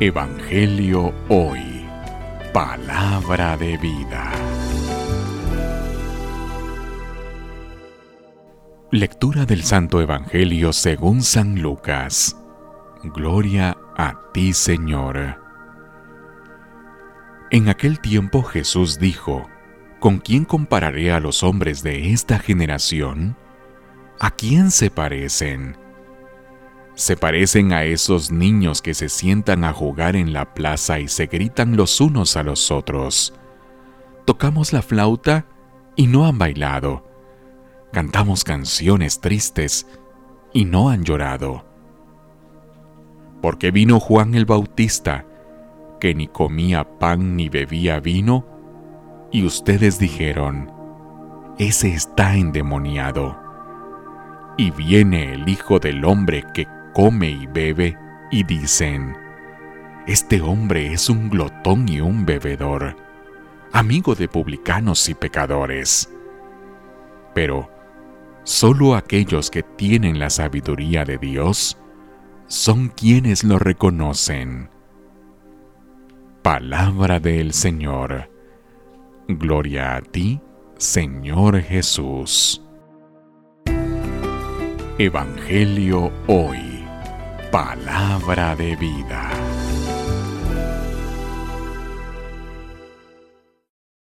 Evangelio Hoy. Palabra de vida. Lectura del Santo Evangelio según San Lucas. Gloria a ti, Señor. En aquel tiempo Jesús dijo, ¿Con quién compararé a los hombres de esta generación? ¿A quién se parecen? Se parecen a esos niños que se sientan a jugar en la plaza y se gritan los unos a los otros. Tocamos la flauta y no han bailado. Cantamos canciones tristes y no han llorado. Porque vino Juan el Bautista, que ni comía pan ni bebía vino, y ustedes dijeron, ese está endemoniado. Y viene el Hijo del Hombre que come y bebe y dicen, este hombre es un glotón y un bebedor, amigo de publicanos y pecadores. Pero solo aquellos que tienen la sabiduría de Dios son quienes lo reconocen. Palabra del Señor. Gloria a ti, Señor Jesús. Evangelio hoy. Palabra de vida.